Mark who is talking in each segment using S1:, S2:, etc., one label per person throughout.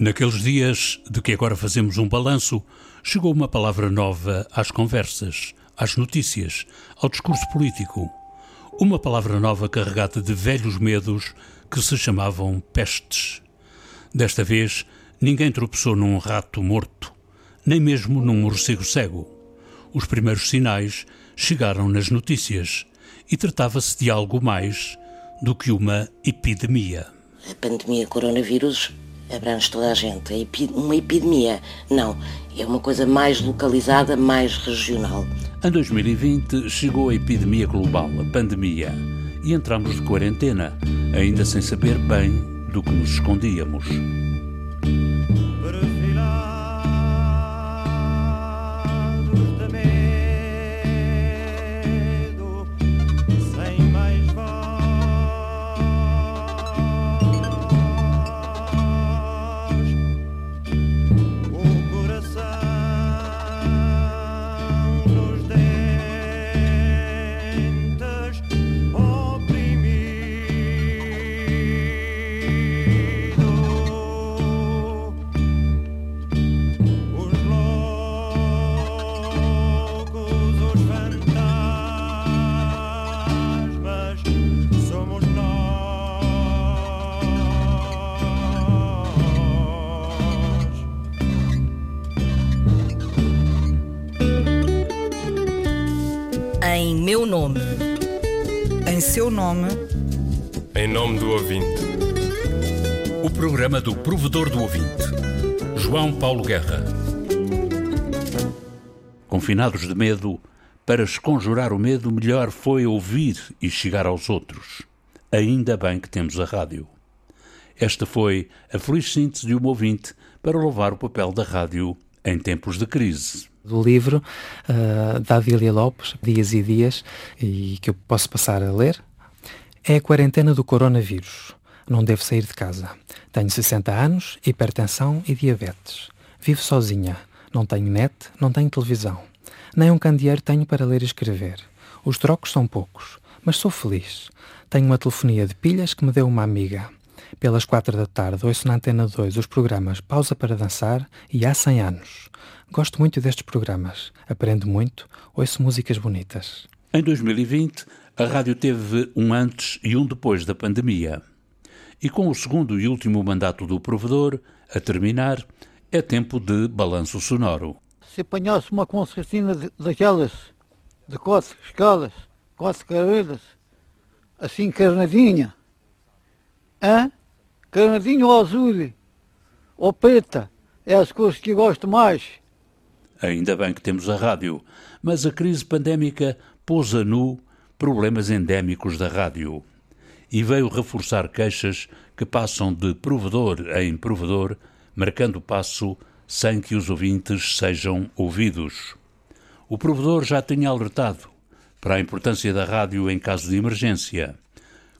S1: Naqueles dias de que agora fazemos um balanço, chegou uma palavra nova às conversas, às notícias, ao discurso político. Uma palavra nova carregada de velhos medos que se chamavam pestes. Desta vez, ninguém tropeçou num rato morto, nem mesmo num morcego cego. Os primeiros sinais chegaram nas notícias e tratava-se de algo mais do que uma epidemia.
S2: A pandemia coronavírus abrange toda a gente. uma epidemia, não. É uma coisa mais localizada, mais regional.
S1: Em 2020 chegou a epidemia global, a pandemia, e entramos de quarentena, ainda sem saber bem do que nos escondíamos.
S3: Nome.
S4: Em seu nome.
S5: Em nome do ouvinte.
S1: O programa do provedor do ouvinte. João Paulo Guerra. Confinados de medo, para esconjurar o medo, melhor foi ouvir e chegar aos outros. Ainda bem que temos a rádio. Esta foi a feliz síntese de um ouvinte para louvar o papel da rádio em tempos de crise
S6: do livro uh, da Adília Lopes, Dias e Dias, e que eu posso passar a ler, é a quarentena do coronavírus. Não devo sair de casa. Tenho 60 anos, hipertensão e diabetes. Vivo sozinha. Não tenho net, não tenho televisão. Nem um candeeiro tenho para ler e escrever. Os trocos são poucos, mas sou feliz. Tenho uma telefonia de pilhas que me deu uma amiga. Pelas quatro da tarde ouço na Antena 2 os programas Pausa para Dançar e Há 100 Anos. Gosto muito destes programas, aprendo muito, ouço músicas bonitas.
S1: Em 2020, a rádio teve um antes e um depois da pandemia. E com o segundo e último mandato do provedor, a terminar, é tempo de balanço sonoro.
S7: Se apanhasse uma concertina daquelas, de quatro escalas, quatro carreiras, assim carnadinha, hã? Carnadinho ou azul, ou preta, é as cores que gosto mais.
S1: Ainda bem que temos a rádio, mas a crise pandémica pôs a nu problemas endémicos da rádio e veio reforçar queixas que passam de provedor em provedor, marcando passo sem que os ouvintes sejam ouvidos. O provedor já tinha alertado para a importância da rádio em caso de emergência.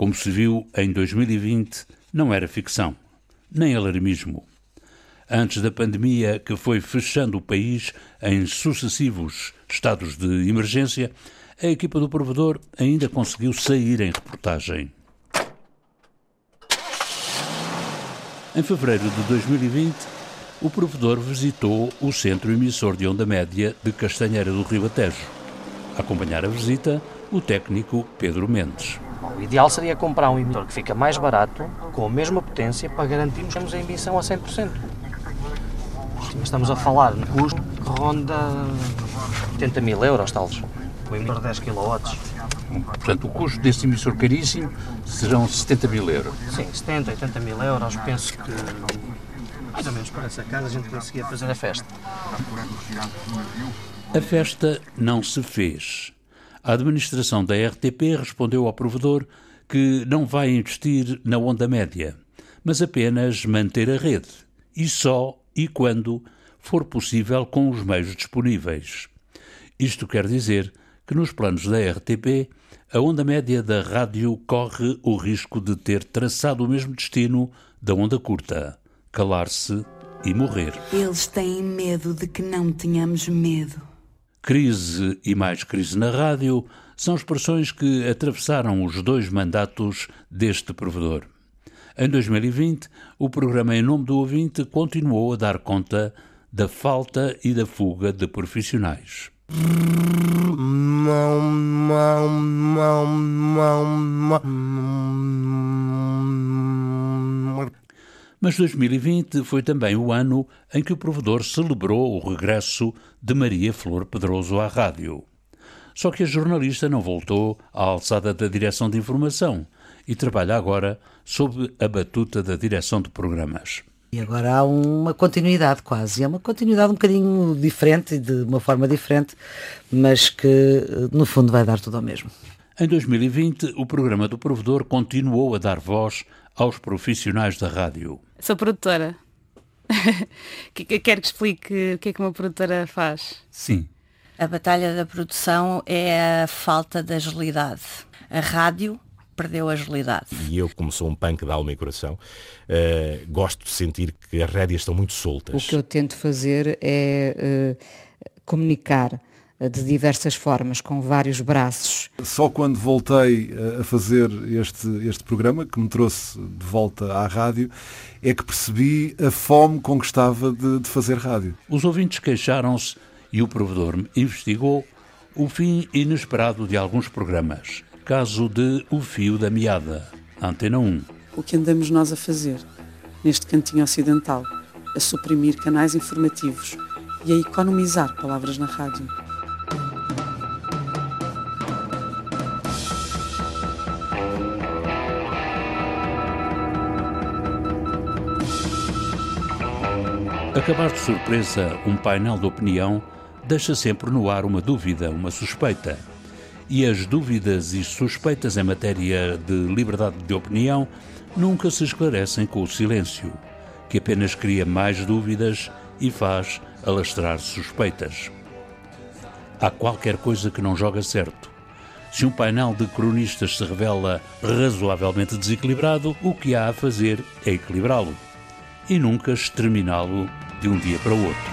S1: Como se viu em 2020, não era ficção, nem alarmismo antes da pandemia que foi fechando o país em sucessivos estados de emergência, a equipa do provedor ainda conseguiu sair em reportagem. Em fevereiro de 2020, o provedor visitou o centro emissor de onda média de Castanheira do Ribatejo. A acompanhar a visita, o técnico Pedro Mendes.
S8: O ideal seria comprar um emissor que fica mais barato, com a mesma potência, para garantirmos a emissão a 100%. Estamos a falar de custo que ronda 80 mil euros, talvez. O emissor de 10 kW.
S1: Portanto, o custo desse emissor caríssimo serão 70 mil euros.
S8: Sim, 70, 80 mil euros. Penso que mais ou menos para essa casa a gente conseguia fazer a festa.
S1: A festa não se fez. A administração da RTP respondeu ao provedor que não vai investir na onda média, mas apenas manter a rede. E só e quando for possível com os meios disponíveis. Isto quer dizer que nos planos da RTP, a onda média da rádio corre o risco de ter traçado o mesmo destino da onda curta: calar-se e morrer.
S3: Eles têm medo de que não tenhamos medo.
S1: Crise e mais crise na rádio são expressões que atravessaram os dois mandatos deste provedor. Em 2020, o programa Em Nome do Ouvinte continuou a dar conta da falta e da fuga de profissionais. Mas 2020 foi também o ano em que o provedor celebrou o regresso de Maria Flor Pedroso à rádio. Só que a jornalista não voltou à alçada da direção de informação e trabalha agora sob a batuta da direção de programas.
S9: E agora há uma continuidade quase. É uma continuidade um bocadinho diferente, de uma forma diferente, mas que no fundo vai dar tudo ao mesmo.
S1: Em 2020, o programa do provedor continuou a dar voz aos profissionais da rádio.
S10: Sou produtora. Quero que explique o que é que uma produtora faz.
S1: Sim.
S11: A batalha da produção é a falta de agilidade. A rádio perdeu a agilidade.
S12: E eu, como sou um punk de alma e coração, uh, gosto de sentir que as rédeas estão muito soltas.
S13: O que eu tento fazer é uh, comunicar de diversas formas, com vários braços.
S14: Só quando voltei a fazer este, este programa, que me trouxe de volta à rádio, é que percebi a fome com que estava de, de fazer rádio.
S1: Os ouvintes queixaram-se e o provedor investigou o fim inesperado de alguns programas. Caso de O Fio da Meada, Antena 1.
S15: O que andamos nós a fazer, neste cantinho ocidental, a suprimir canais informativos e a economizar palavras na rádio.
S1: Acabar de surpresa um painel de opinião deixa sempre no ar uma dúvida, uma suspeita. E as dúvidas e suspeitas em matéria de liberdade de opinião nunca se esclarecem com o silêncio, que apenas cria mais dúvidas e faz alastrar suspeitas. Há qualquer coisa que não joga certo. Se um painel de cronistas se revela razoavelmente desequilibrado, o que há a fazer é equilibrá-lo e nunca exterminá-lo de um dia para o outro.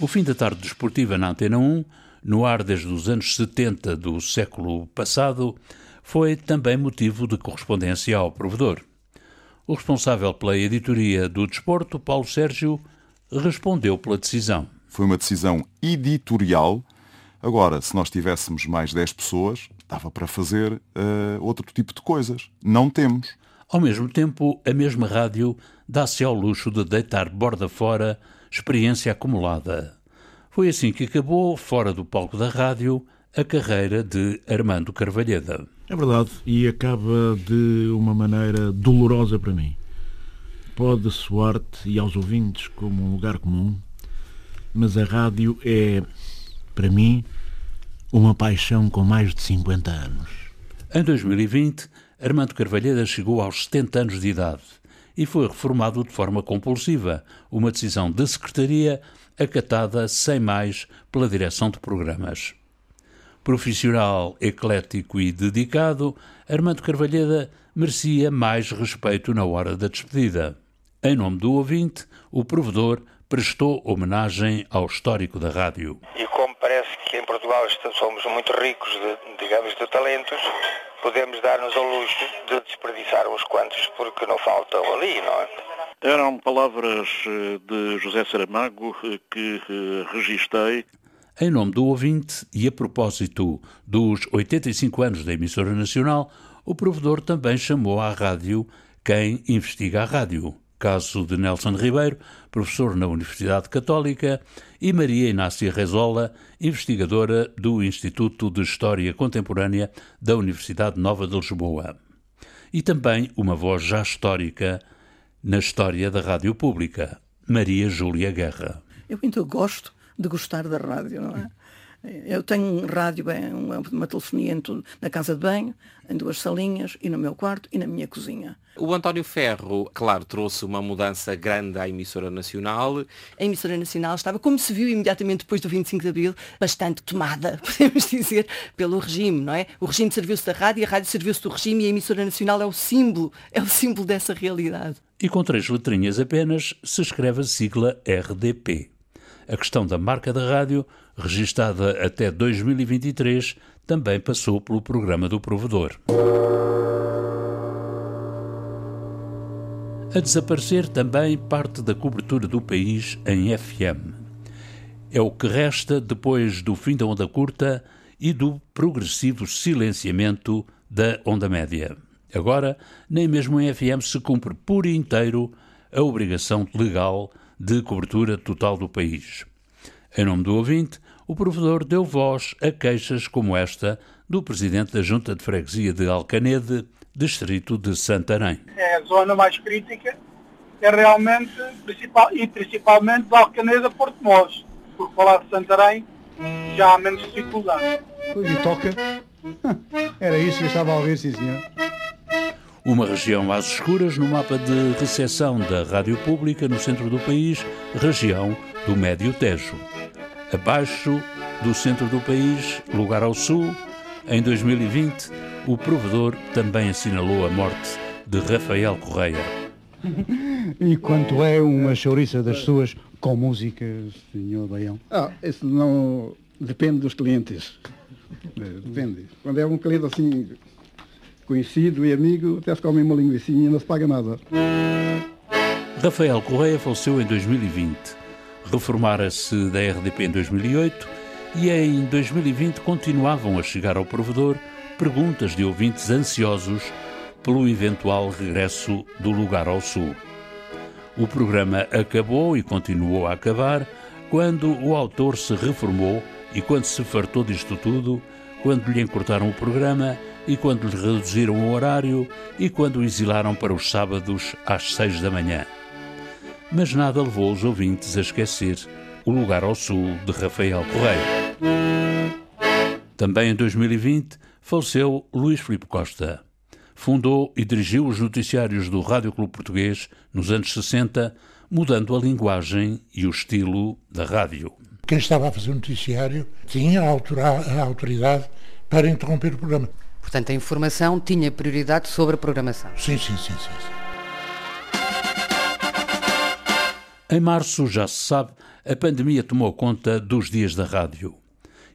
S1: O fim da tarde desportiva na Antena 1, no ar desde os anos 70 do século passado, foi também motivo de correspondência ao provedor. O responsável pela editoria do desporto, Paulo Sérgio, respondeu pela decisão.
S16: Foi uma decisão editorial. Agora, se nós tivéssemos mais 10 pessoas, dava para fazer uh, outro tipo de coisas. Não temos.
S1: Ao mesmo tempo, a mesma rádio dá-se ao luxo de deitar borda fora experiência acumulada. Foi assim que acabou, fora do palco da rádio, a carreira de Armando Carvalheda.
S17: É verdade, e acaba de uma maneira dolorosa para mim. Pode soar-te e aos ouvintes como um lugar comum, mas a rádio é, para mim, uma paixão com mais de 50 anos.
S1: Em 2020, Armando Carvalheda chegou aos 70 anos de idade e foi reformado de forma compulsiva, uma decisão da Secretaria acatada sem mais pela direção de programas. Profissional, eclético e dedicado, Armando Carvalheda merecia mais respeito na hora da despedida. Em nome do ouvinte, o provedor prestou homenagem ao histórico da rádio.
S18: E que em Portugal somos muito ricos, de, digamos, de talentos, podemos dar-nos ao luxo de desperdiçar uns quantos porque não faltam ali, não é?
S19: Eram palavras eh, de José Saramago eh, que eh, registrei.
S1: Em nome do ouvinte e a propósito dos 85 anos da emissora nacional, o provedor também chamou à rádio quem investiga a rádio. Caso de Nelson Ribeiro, professor na Universidade Católica, e Maria Inácia Rezola, investigadora do Instituto de História Contemporânea da Universidade Nova de Lisboa. E também uma voz já histórica na história da rádio pública, Maria Júlia Guerra.
S20: Eu muito gosto de gostar da rádio, não é? Eu tenho um rádio, uma, uma telefonia em tudo, na casa de banho, em duas salinhas, e no meu quarto e na minha cozinha.
S21: O António Ferro, claro, trouxe uma mudança grande à emissora nacional.
S22: A emissora nacional estava, como se viu imediatamente depois do 25 de Abril, bastante tomada, podemos dizer, pelo regime, não é? O regime serviu-se da rádio, a rádio serviu-se do regime e a emissora nacional é o símbolo, é o símbolo dessa realidade.
S1: E com três letrinhas apenas se escreve a sigla RDP. A questão da marca da rádio, registada até 2023, também passou pelo programa do provedor. A desaparecer também parte da cobertura do país em FM. É o que resta depois do fim da onda curta e do progressivo silenciamento da onda média. Agora, nem mesmo em FM se cumpre por inteiro a obrigação legal de cobertura total do país. Em nome do ouvinte, o provedor deu voz a queixas como esta do presidente da Junta de Freguesia de Alcanede, distrito de Santarém.
S23: É a zona mais crítica, é realmente, principal, e principalmente de Alcaneda Porto Mós. Por falar de Santarém, já há menos dificuldade.
S24: Pois, e toca. Era isso que eu estava a ouvir, sim senhor.
S1: Uma região às escuras no mapa de recepção da rádio pública no centro do país, região do Médio Tejo. Abaixo do centro do país, lugar ao sul, em 2020, o provedor também assinalou a morte de Rafael Correia.
S24: e quanto é uma chouriça das suas com música, senhor Baião?
S25: Ah, isso não depende dos clientes. É, depende. Quando é um cliente assim conhecido e amigo, até se come uma linguiça e não se paga nada.
S1: Rafael Correia faleceu em 2020. Reformara-se da RDP em 2008 e em 2020 continuavam a chegar ao provedor perguntas de ouvintes ansiosos pelo eventual regresso do lugar ao sul. O programa acabou e continuou a acabar quando o autor se reformou e quando se fartou disto tudo, quando lhe encurtaram o programa e quando lhe reduziram o horário e quando o exilaram para os sábados às seis da manhã. Mas nada levou os ouvintes a esquecer o lugar ao sul de Rafael Correia. Também em 2020 faleceu Luís Filipe Costa. Fundou e dirigiu os noticiários do Rádio Clube Português nos anos 60, mudando a linguagem e o estilo da rádio.
S26: Quem estava a fazer o noticiário tinha a autoridade para interromper o programa.
S27: Portanto, a informação tinha prioridade sobre a programação.
S26: Sim, sim, sim, sim. sim.
S1: Em março, já se sabe, a pandemia tomou conta dos dias da rádio.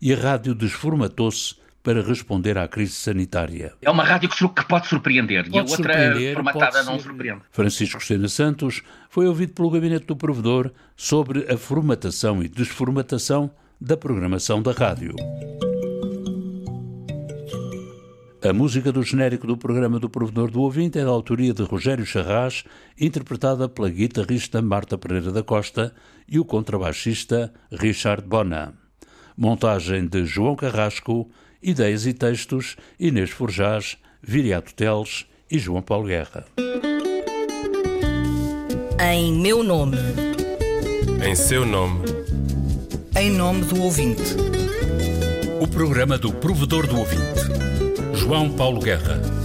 S1: E a rádio desformatou-se para responder à crise sanitária.
S28: É uma rádio que pode surpreender pode e a outra formatada não surpreende.
S1: Francisco Sena Santos foi ouvido pelo gabinete do provedor sobre a formatação e desformatação da programação da rádio. A música do genérico do programa do Provedor do Ouvinte é da autoria de Rogério Charras, interpretada pela guitarrista Marta Pereira da Costa e o contrabaixista Richard Bona. Montagem de João Carrasco, ideias e textos Inês Forjás, Viriato Teles e João Paulo Guerra.
S29: Em meu nome.
S5: Em seu nome.
S29: Em nome do ouvinte.
S1: O programa do Provedor do Ouvinte. João Paulo Guerra.